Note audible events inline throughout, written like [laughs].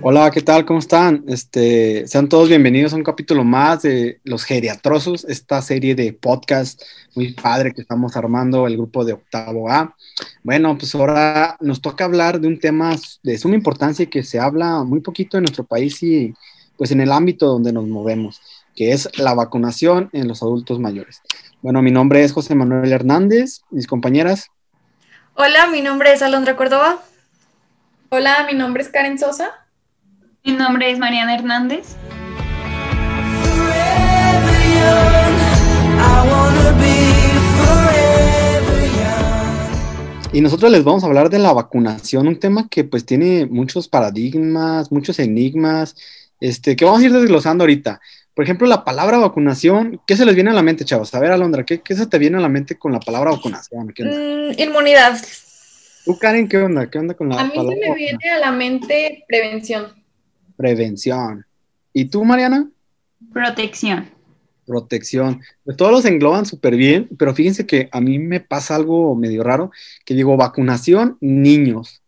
Hola, ¿qué tal? ¿Cómo están? Este, sean todos bienvenidos a un capítulo más de Los Geriatrosos, esta serie de podcast muy padre que estamos armando el grupo de Octavo A. Bueno, pues ahora nos toca hablar de un tema de suma importancia que se habla muy poquito en nuestro país y pues en el ámbito donde nos movemos, que es la vacunación en los adultos mayores. Bueno, mi nombre es José Manuel Hernández, mis compañeras. Hola, mi nombre es Alondra Córdoba. Hola, mi nombre es Karen Sosa. Mi nombre es Mariana Hernández. Y nosotros les vamos a hablar de la vacunación, un tema que pues tiene muchos paradigmas, muchos enigmas, este, que vamos a ir desglosando ahorita. Por ejemplo, la palabra vacunación, ¿qué se les viene a la mente, chavos? A ver, Alondra, ¿qué, qué se te viene a la mente con la palabra vacunación? Mm, inmunidad. ¿Tú, Karen, qué onda? ¿Qué onda con la A mí se me viene a la mente prevención. Prevención. ¿Y tú, Mariana? Protección. Protección. Pues todos los engloban súper bien, pero fíjense que a mí me pasa algo medio raro, que digo vacunación, niños.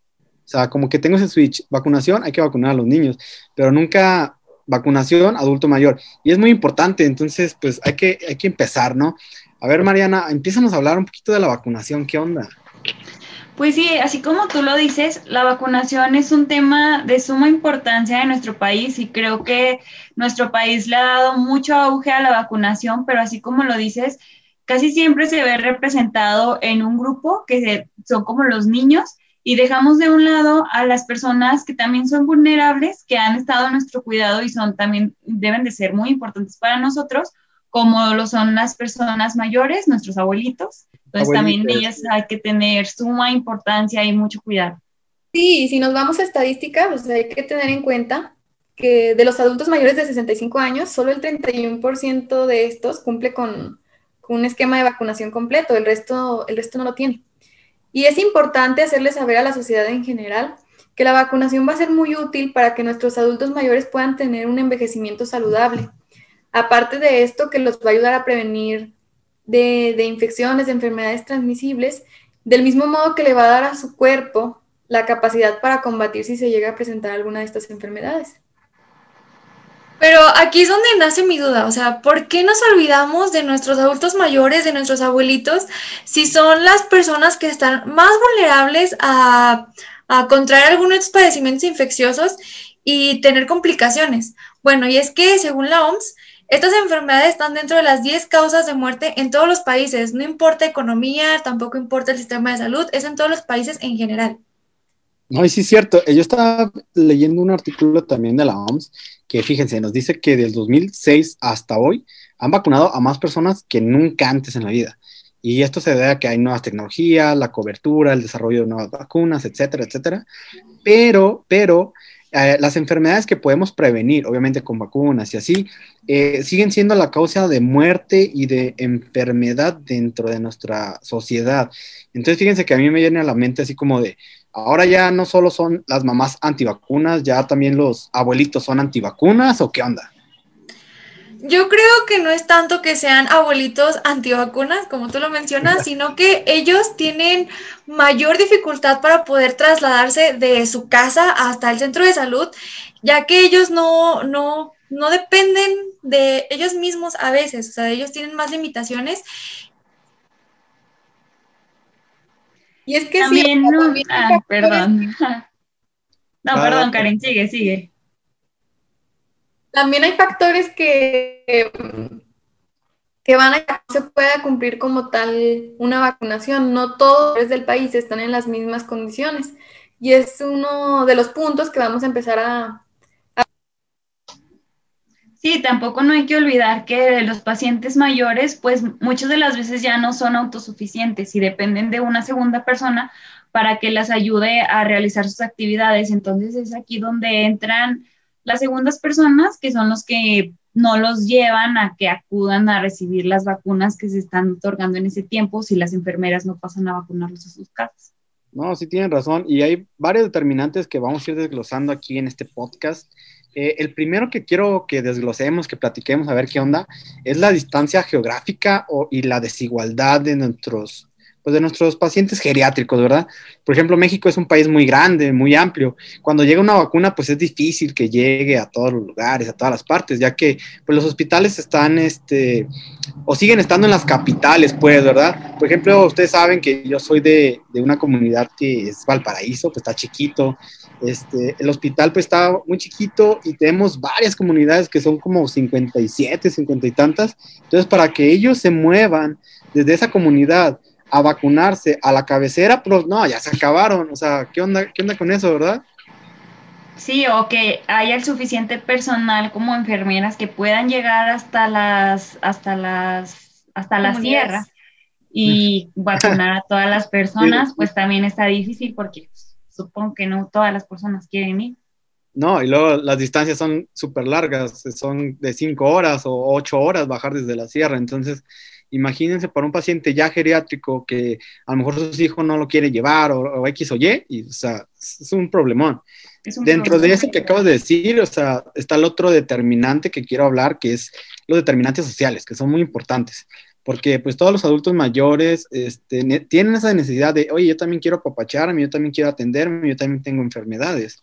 O sea, como que tengo ese switch, vacunación, hay que vacunar a los niños, pero nunca vacunación adulto mayor. Y es muy importante, entonces, pues hay que, hay que empezar, ¿no? A ver, Mariana, empiezanos a hablar un poquito de la vacunación, ¿qué onda? Pues sí, así como tú lo dices, la vacunación es un tema de suma importancia en nuestro país y creo que nuestro país le ha dado mucho auge a la vacunación, pero así como lo dices, casi siempre se ve representado en un grupo que son como los niños y dejamos de un lado a las personas que también son vulnerables, que han estado a nuestro cuidado y son también deben de ser muy importantes para nosotros, como lo son las personas mayores, nuestros abuelitos. Entonces también de ellas hay que tener suma importancia y mucho cuidado. Sí, y si nos vamos a estadística, pues hay que tener en cuenta que de los adultos mayores de 65 años, solo el 31% de estos cumple con, con, un esquema de vacunación completo, el resto, el resto no lo tiene. Y es importante hacerle saber a la sociedad en general que la vacunación va a ser muy útil para que nuestros adultos mayores puedan tener un envejecimiento saludable. Aparte de esto, que los va a ayudar a prevenir de, de, infecciones, de enfermedades transmisibles, del mismo modo que le va a dar a su cuerpo la capacidad para combatir si se llega a presentar alguna de estas enfermedades. Pero aquí es donde nace mi duda, o sea, ¿por qué nos olvidamos de nuestros adultos mayores, de nuestros abuelitos, si son las personas que están más vulnerables a, contraer algunos de estos padecimientos infecciosos y tener complicaciones? Bueno, y es que según la OMS, estas enfermedades están dentro de las 10 causas de muerte en todos los países, no importa economía, tampoco importa el sistema de salud, es en todos los países en general. No, y sí es cierto. Yo estaba leyendo un artículo también de la OMS que, fíjense, nos dice que del 2006 hasta hoy han vacunado a más personas que nunca antes en la vida. Y esto se debe a que hay nuevas tecnologías, la cobertura, el desarrollo de nuevas vacunas, etcétera, etcétera. Pero, pero, eh, las enfermedades que podemos prevenir, obviamente con vacunas y así, eh, siguen siendo la causa de muerte y de enfermedad dentro de nuestra sociedad. Entonces, fíjense que a mí me viene a la mente así como de, ahora ya no solo son las mamás antivacunas, ya también los abuelitos son antivacunas o qué onda? Yo creo que no es tanto que sean abuelitos antivacunas, como tú lo mencionas, [laughs] sino que ellos tienen mayor dificultad para poder trasladarse de su casa hasta el centro de salud, ya que ellos no, no, no dependen de ellos mismos a veces, o sea, ellos tienen más limitaciones Y es que también sí, [laughs] ah, perdón. No, perdón, Karen, sigue, sigue. También hay factores que, que van a que no se pueda cumplir como tal una vacunación. No todos los del país están en las mismas condiciones. Y es uno de los puntos que vamos a empezar a, Sí, tampoco no hay que olvidar que los pacientes mayores, pues muchas de las veces ya no son autosuficientes y dependen de una segunda persona para que las ayude a realizar sus actividades. Entonces es aquí donde entran las segundas personas, que son los que no los llevan a que acudan a recibir las vacunas que se están otorgando en ese tiempo si las enfermeras no pasan a vacunarlos a sus casas. No, sí tienen razón. Y hay varios determinantes que vamos a ir desglosando aquí en este podcast. Eh, el primero que quiero que desglosemos, que platiquemos, a ver qué onda, es la distancia geográfica o, y la desigualdad de nuestros pues de nuestros pacientes geriátricos, ¿verdad? Por ejemplo, México es un país muy grande, muy amplio. Cuando llega una vacuna, pues es difícil que llegue a todos los lugares, a todas las partes, ya que pues, los hospitales están, este, o siguen estando en las capitales, pues, ¿verdad? Por ejemplo, ustedes saben que yo soy de, de una comunidad que es Valparaíso, pues está chiquito. Este, el hospital pues está muy chiquito y tenemos varias comunidades que son como 57, 50 y tantas. Entonces, para que ellos se muevan desde esa comunidad a vacunarse a la cabecera, pero no, ya se acabaron. O sea, ¿qué onda, qué onda con eso, verdad? Sí, o que haya el suficiente personal como enfermeras que puedan llegar hasta las, hasta las, hasta la sierra y vacunar a todas las [laughs] personas, pues también está difícil porque supongo que no todas las personas quieren ir. No, y luego las distancias son súper largas, son de cinco horas o ocho horas bajar desde la sierra, entonces imagínense para un paciente ya geriátrico que a lo mejor su hijo no lo quiere llevar o, X o Y, y, o sea, es un problemón. Dentro de eso que acabas de decir, o sea, está el otro determinante que quiero hablar, que es los determinantes sociales, que son muy importantes, porque pues todos los adultos mayores este, tienen esa necesidad de, oye, yo también quiero apapacharme, yo también quiero atenderme, yo también tengo enfermedades.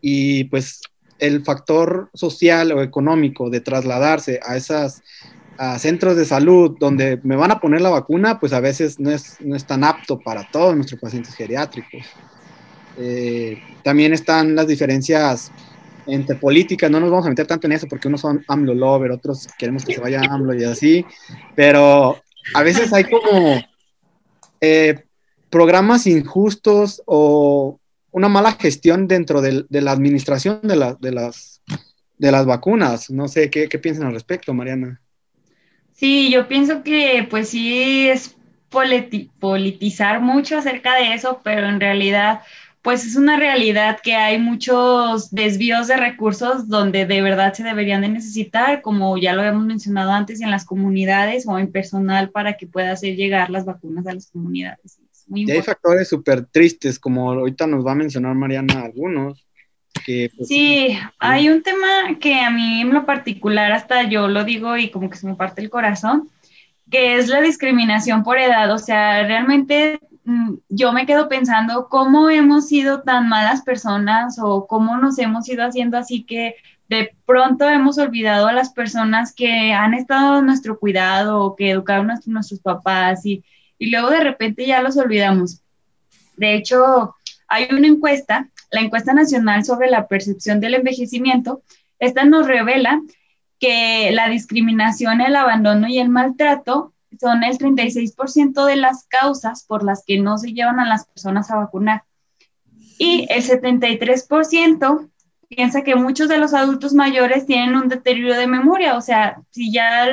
Y pues el factor social o económico de trasladarse a esas a centros de salud donde me van a poner la vacuna, pues a veces no es, no es tan apto para todos nuestros pacientes geriátricos. Eh, también están las diferencias entre políticas, no nos vamos a meter tanto en eso porque unos son AMLO lover, otros queremos que se vaya AMLO y así, pero a veces hay como eh, programas injustos o una mala gestión dentro de, la administración de, la, de, las, de las vacunas. No sé, ¿qué, qué piensan al respecto, Mariana? Sí, yo pienso que pues sí es politizar mucho acerca de eso, pero en realidad pues es una realidad que hay muchos desvíos de recursos donde de verdad se deberían de necesitar, como ya lo habíamos mencionado antes, en las comunidades o en personal para que pueda hacer llegar las vacunas a las comunidades. y hay factores súper tristes, como ahorita nos va a mencionar Mariana algunos, pues, sí, hay un tema que a mí en lo particular hasta yo lo digo y como que se me parte el corazón, que es la discriminación por edad. O sea, realmente mm, yo me quedo pensando cómo hemos sido tan malas personas o cómo nos hemos ido haciendo así que de pronto hemos olvidado a las personas que han estado en nuestro cuidado o que educaron a nuestros papás y, y luego de repente ya los olvidamos. De hecho, hay una encuesta la encuesta nacional sobre la percepción del envejecimiento, esta nos revela que la discriminación, el abandono y el maltrato son el 36% de las causas por las que no se llevan a las personas a vacunar. Y el 73% piensa que muchos de los adultos mayores tienen un deterioro de memoria, o sea, si ya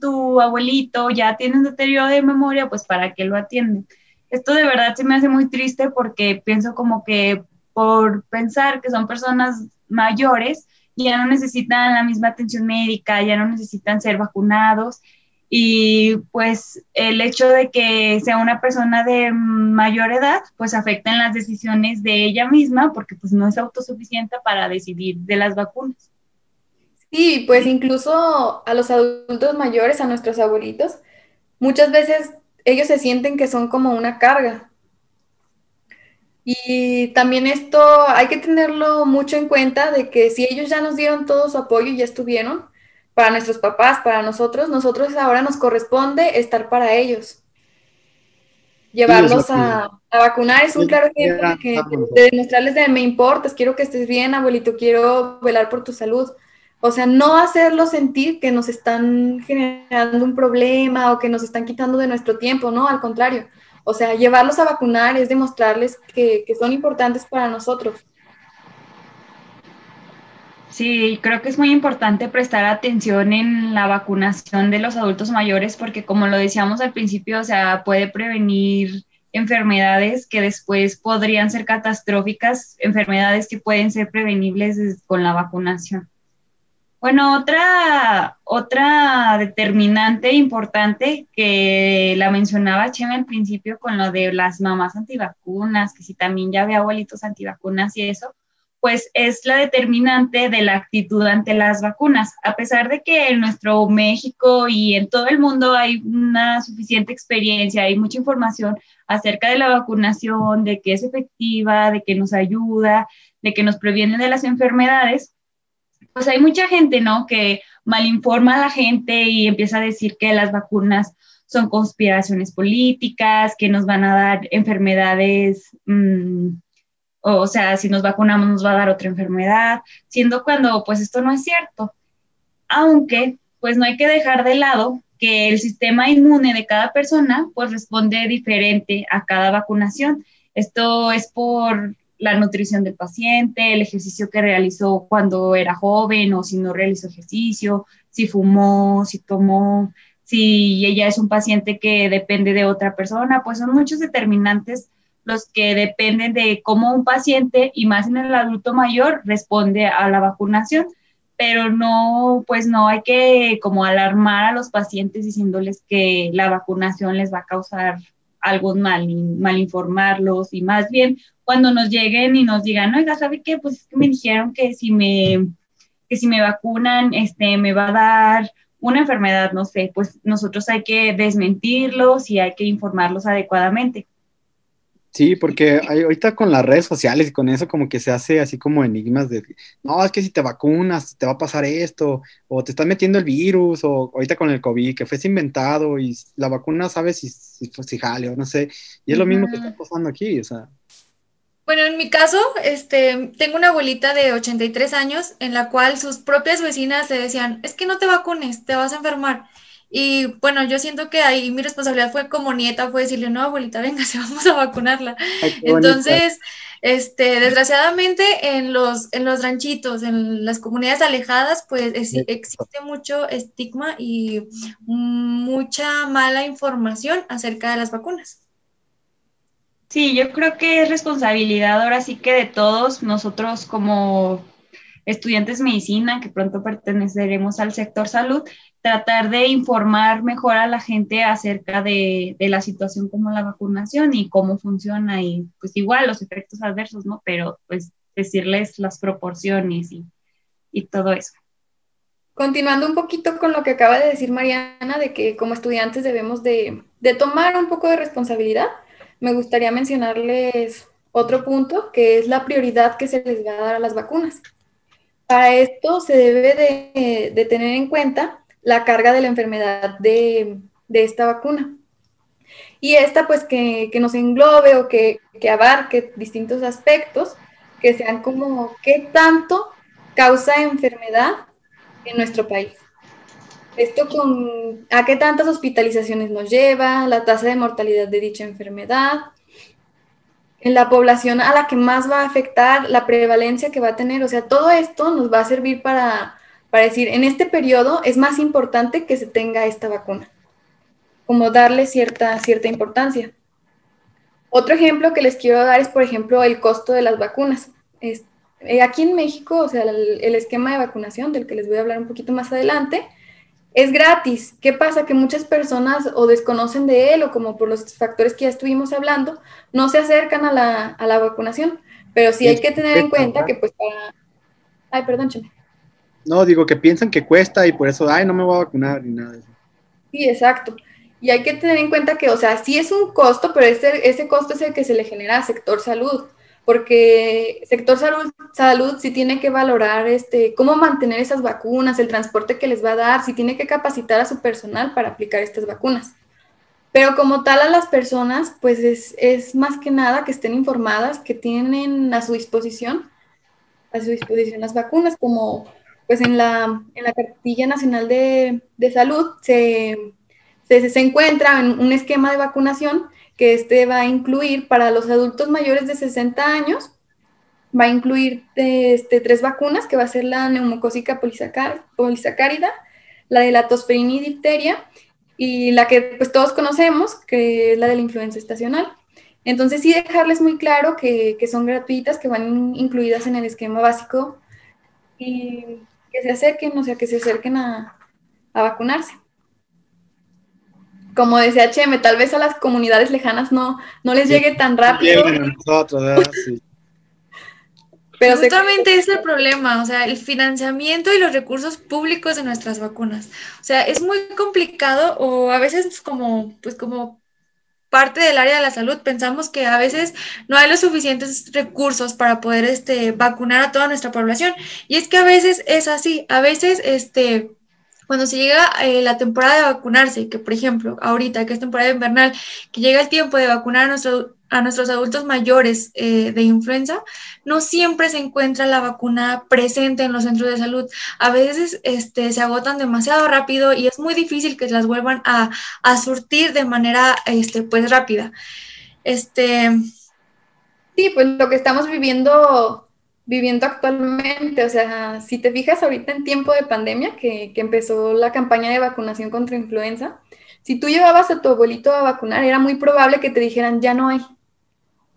tu abuelito ya tiene un deterioro de memoria, pues para qué lo atienden. Esto de verdad se me hace muy triste porque pienso como que por pensar que son personas mayores, ya no necesitan la misma atención médica, ya no necesitan ser vacunados y pues el hecho de que sea una persona de mayor edad pues afecta en las decisiones de ella misma porque pues no es autosuficiente para decidir de las vacunas. Sí, pues incluso a los adultos mayores, a nuestros abuelitos, muchas veces ellos se sienten que son como una carga, y también esto hay que tenerlo mucho en cuenta de que si ellos ya nos dieron todo su apoyo y ya estuvieron, para nuestros papás, para nosotros, nosotros ahora nos corresponde estar para ellos. Llevarlos a, vacunar es un claro ejemplo de, demostrarles de me importas, quiero que estés bien, abuelito, quiero velar por tu salud. O sea, no hacerlos sentir que nos están generando un problema o que nos están quitando de nuestro tiempo, no, al contrario o sea, llevarlos a vacunar es demostrarles que, son importantes para nosotros. Sí, creo que es muy importante prestar atención en la vacunación de los adultos mayores porque como lo decíamos al principio, o sea, puede prevenir enfermedades que después podrían ser catastróficas, enfermedades que pueden ser prevenibles con la vacunación. Bueno, otra, otra determinante importante que la mencionaba Chema al principio con lo de las mamás antivacunas, que si también ya ve abuelitos antivacunas y eso, pues es la determinante de la actitud ante las vacunas. A pesar de que en nuestro México y en todo el mundo hay una suficiente experiencia, hay mucha información acerca de la vacunación, de que es efectiva, de que nos ayuda, de que nos previene de las enfermedades, pues hay mucha gente, ¿no? Que malinforma a la gente y empieza a decir que las vacunas son conspiraciones políticas, que nos van a dar enfermedades. Mmm, o sea, si nos vacunamos nos va a dar otra enfermedad, siendo cuando pues esto no es cierto. Aunque pues no hay que dejar de lado que el sistema inmune de cada persona pues responde diferente a cada vacunación. Esto es por la nutrición del paciente, el ejercicio que realizó cuando era joven o si no realizó ejercicio, si fumó, si tomó, si ella es un paciente que depende de otra persona, pues son muchos determinantes los que dependen de cómo un paciente, y más en el adulto mayor, responde a la vacunación. Pero no, pues no hay que como alarmar a los pacientes diciéndoles que la vacunación les va a causar algo mal, mal informarlos y más bien cuando nos lleguen y nos digan, oiga, ¿sabe qué? Pues es que me dijeron que si me, que si me vacunan, este, me va a dar una enfermedad, no sé, pues nosotros hay que desmentirlos y hay que informarlos adecuadamente. Sí, porque ahorita con las redes sociales y con eso como que se hace así como enigmas de, no, es que si te vacunas te va a pasar esto, o te están metiendo el virus, o ahorita con el COVID, que fue inventado y la vacuna sabe si, si, si jale o no sé, y es lo mismo que está pasando aquí, o sea. Bueno, en mi caso, este, tengo una abuelita de 83 años en la cual sus propias vecinas le decían, es que no te vacunes, te vas a enfermar. Y bueno, yo siento que ahí mi responsabilidad fue como nieta, fue decirle, no, abuelita, venga, [laughs] se vamos a vacunarla. Entonces, este, desgraciadamente en los, en los ranchitos, en las comunidades alejadas, pues existe mucho estigma y mucha mala información acerca de las vacunas. Sí, yo creo que es responsabilidad ahora sí que de todos nosotros como estudiantes de medicina, que pronto perteneceremos al sector salud, tratar de informar mejor a la gente acerca de, la situación como la vacunación y cómo funciona y pues igual los efectos adversos, ¿no? Pero pues decirles las proporciones y, todo eso. Continuando un poquito con lo que acaba de decir Mariana, de que como estudiantes debemos de, de tomar un poco de responsabilidad, me gustaría mencionarles otro punto, que es la prioridad que se les va a dar a las vacunas. Para esto se debe de, tener en cuenta la carga de la enfermedad de, esta vacuna. Y esta pues que, nos englobe o que, abarque distintos aspectos que sean como qué tanto causa enfermedad en nuestro país. Esto con a qué tantas hospitalizaciones nos lleva, la tasa de mortalidad de dicha enfermedad, en la población a la que más va a afectar, la prevalencia que va a tener. O sea, todo esto nos va a servir para, decir, en este periodo es más importante que se tenga esta vacuna, como darle cierta, cierta importancia. Otro ejemplo que les quiero dar es, por ejemplo, el costo de las vacunas. Eh, aquí en México, o sea, el esquema de vacunación, del que les voy a hablar un poquito más adelante, es gratis. ¿Qué pasa? Que muchas personas o desconocen de él o como por los factores que ya estuvimos hablando, no se acercan a la, vacunación. Pero sí hay que tener en cuenta que pues para... Ay, perdón, Cheme. No, digo que piensan que cuesta y por eso, ay, no me voy a vacunar ni nada de eso. Sí, exacto. Y hay que tener en cuenta que, o sea, sí es un costo, pero ese, ese costo es el que se le genera al sector salud porque sector salud, salud sí tiene que valorar este, cómo mantener esas vacunas, el transporte que les va a dar, si tiene que capacitar a su personal para aplicar estas vacunas. Pero como tal a las personas, pues es, más que nada que estén informadas, que tienen a su disposición, a su disposición las vacunas, como pues en la, en la cartilla nacional de, salud se, se, se encuentra en un esquema de vacunación que este va a incluir para los adultos mayores de 60 años, va a incluir este, tres vacunas, que va a ser la neumocócica polisacárida, la de la tosferina y difteria, y la que pues todos conocemos, que es la de la influenza estacional. Entonces sí dejarles muy claro que, son gratuitas, que van incluidas en el esquema básico y que se acerquen, o sea, que se acerquen a vacunarse como decía Cheme, tal vez a las comunidades lejanas no, no les llegue tan rápido. Pero justamente es el problema, o sea, el financiamiento y los recursos públicos de nuestras vacunas. O sea, es muy complicado o a veces como, pues como parte del área de la salud pensamos que a veces no hay los suficientes recursos para poder este, vacunar a toda nuestra población. Y es que a veces es así, a veces este, cuando se llega eh, la temporada de vacunarse, que por ejemplo, ahorita que es temporada invernal, que llega el tiempo de vacunar a nuestro a nuestros adultos mayores eh, de influenza, no siempre se encuentra la vacuna presente en los centros de salud. A veces este, se agotan demasiado rápido y es muy difícil que las vuelvan a, surtir de manera este, pues, rápida. Este... Sí, pues lo que estamos viviendo viviendo actualmente. O sea, si te fijas ahorita en tiempo de pandemia, que, que, empezó la campaña de vacunación contra influenza, si tú llevabas a tu abuelito a vacunar, era muy probable que te dijeran, ya no hay.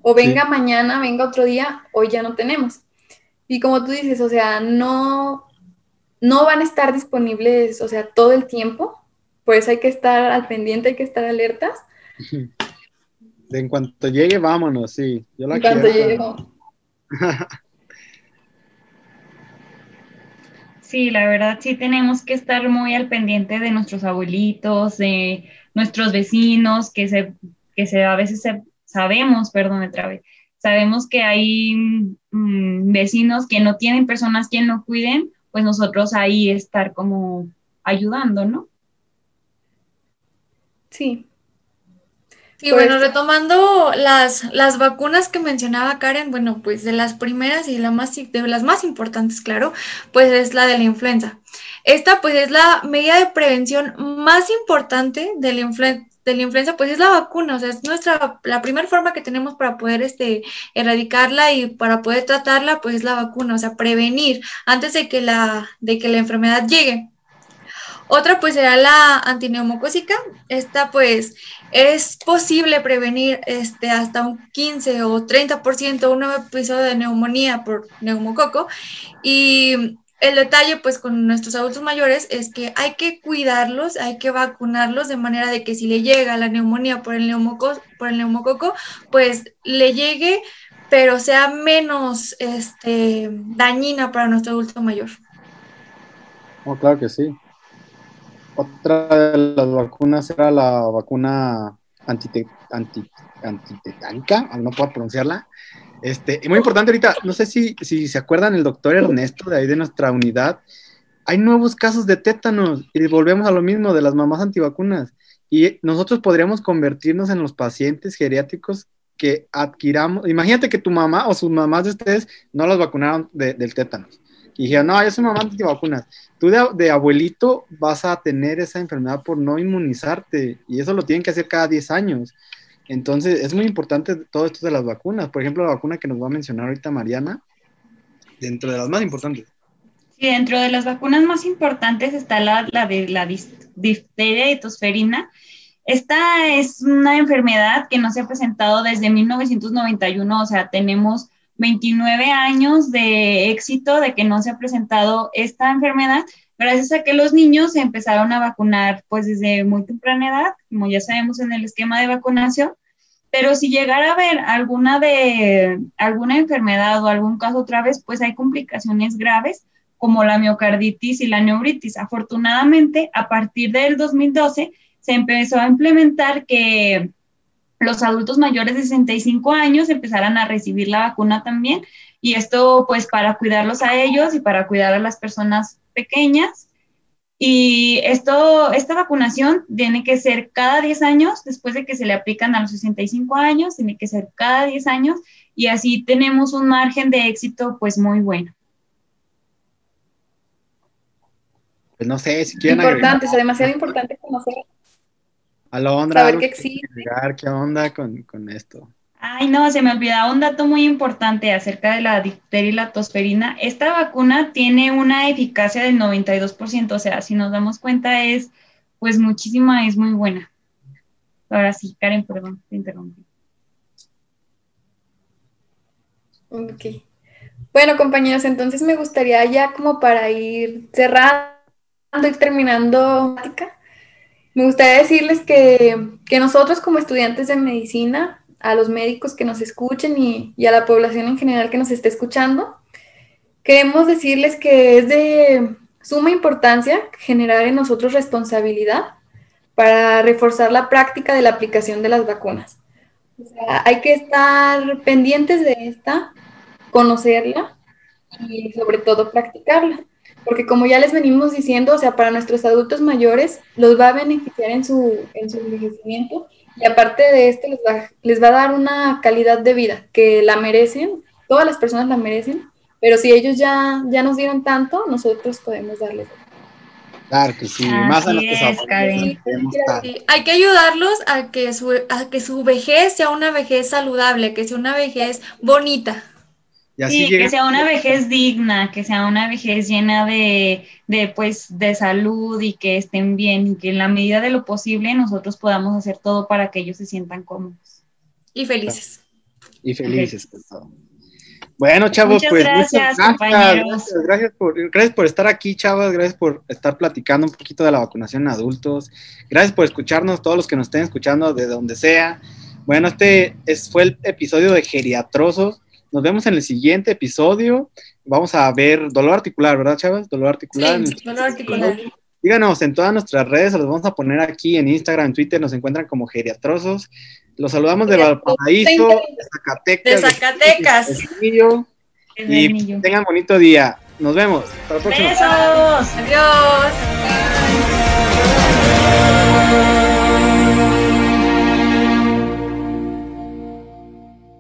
O venga mañana, venga otro día, hoy ya no tenemos. Y como tú dices, o sea, no, no van a estar disponibles, o sea, todo el tiempo. Por eso hay que estar al pendiente, hay que estar alertas. De en cuanto llegue, vámonos, sí. Yo la en cuanto llegue. [laughs] Sí, la verdad sí tenemos que estar muy al pendiente de nuestros abuelitos, de nuestros vecinos, que se, que se a veces se, sabemos, perdón, me trabé, sabemos que hay mm, vecinos que no tienen personas quien lo cuiden, pues nosotros ahí estar como ayudando, ¿no? Sí. Y bueno, pues retomando las, las vacunas que mencionaba Karen, bueno, pues de las primeras y la más, de las más importantes, claro, pues es la de la influenza. Esta pues es la medida de prevención más importante de la influenza de la influenza, pues es la vacuna, o sea, es nuestra, la primera forma que tenemos para poder este, erradicarla y para poder tratarla, pues es la vacuna, o sea, prevenir antes de que la, de que la enfermedad llegue. Otra pues será la antineumocósica. Esta pues es posible prevenir este, hasta un 15 o 30% un nuevo episodio de neumonía por neumococo y el detalle, pues, con nuestros adultos mayores es que hay que cuidarlos, hay que vacunarlos de manera de que si le llega la neumonía por el, neumococo, por el neumococo, pues le llegue, pero sea menos este, dañina para nuestro adulto mayor. Oh, claro que sí. Otra de las vacunas era la vacuna antitetánica, no puedo pronunciarla, este, y muy importante ahorita, no sé si, si se acuerdan el doctor Ernesto de ahí de nuestra unidad, hay nuevos casos de tétanos y volvemos a lo mismo de las mamás antivacunas. Y nosotros podríamos convertirnos en los pacientes geriátricos que adquiramos. Imagínate que tu mamá o sus mamás de ustedes no las vacunaron del tétanos. Y dijeron, no, yo soy mamá antivacunas. Tú de, abuelito vas a tener esa enfermedad por no inmunizarte. Y eso lo tienen que hacer cada 10 años. Entonces, es muy importante todo esto de las vacunas. Por ejemplo, la vacuna que nos va a mencionar ahorita Mariana, dentro de las más importantes. Sí, dentro de las vacunas más importantes está la, de la difteria y tosferina. Esta es una enfermedad que no se ha presentado desde 1991, o sea, tenemos 29 años de éxito de que no se ha presentado esta enfermedad, gracias a que los niños se empezaron a vacunar pues desde muy temprana edad, como ya sabemos en el esquema de vacunación, pero si llegara a haber alguna de alguna enfermedad o algún caso otra vez, pues hay complicaciones graves como la miocarditis y la neuritis. Afortunadamente, a partir del 2012 se empezó a implementar que los adultos mayores de 65 años empezaran a recibir la vacuna también y esto pues para cuidarlos a ellos y para cuidar a las personas pequeñas. Y esto, esta vacunación tiene que ser cada 10 años, después de que se le aplican a los 65 años, tiene que ser cada 10 años y así tenemos un margen de éxito pues muy bueno. Pues no sé si quieren Importante, es demasiado importante conocer. Alondra, saber que existe. ¿Qué onda con, con esto? Ay, no, se me olvidaba un dato muy importante acerca de la difteria y la tosferina. Esta vacuna tiene una eficacia del 92%, o sea, si nos damos cuenta es, pues, muchísima, es muy buena. Ahora sí, Karen, perdón, te interrumpí. Ok. Bueno, compañeros, entonces me gustaría ya como para ir cerrando y terminando, me gustaría decirles que, que nosotros como estudiantes de medicina a los médicos que nos escuchen y, a la población en general que nos esté escuchando. queremos decirles que es de suma importancia generar en nosotros responsabilidad para reforzar la práctica de la aplicación de las vacunas. Hay que estar pendientes de esta, conocerla y sobre todo practicarla. Porque como ya les venimos diciendo, o sea, para nuestros adultos mayores los va a beneficiar en su, en su envejecimiento y aparte de esto les va, les va a dar una calidad de vida que la merecen, todas las personas la merecen, pero si ellos ya, ya nos dieron tanto, nosotros podemos darles. Claro que sí, más a Así es, Karen. Sí, hay que ayudarlos a que, su, a que su vejez sea una vejez saludable, que sea una vejez bonita. Y así Sí, llega- que sea una vejez digna, que sea una vejez llena de, de, pues, de salud y que estén bien y que en la medida de lo posible nosotros podamos hacer todo para que ellos se sientan cómodos. Y felices. y felices. con todo. Bueno, chavos, Muchas pues gracias, muchas compañeros. Gracias, gracias por, gracias por estar aquí, chavos. Gracias por estar platicando un poquito de la vacunación en adultos. Gracias por escucharnos, todos los que nos estén escuchando de donde sea. Bueno, este es, fue el episodio de Geriatrosos. Nos vemos en el siguiente episodio. Vamos a ver dolor articular, ¿verdad, chavas? Dolor articular. Sí, dolor articular. Díganos en todas nuestras redes, los vamos a poner aquí en Instagram, en Twitter, nos encuentran como geriatrosos. Los saludamos de Valparaíso, de Zacatecas. De Zacatecas. Y tengan bonito día. Nos vemos. Hasta la próxima. Besos. Adiós.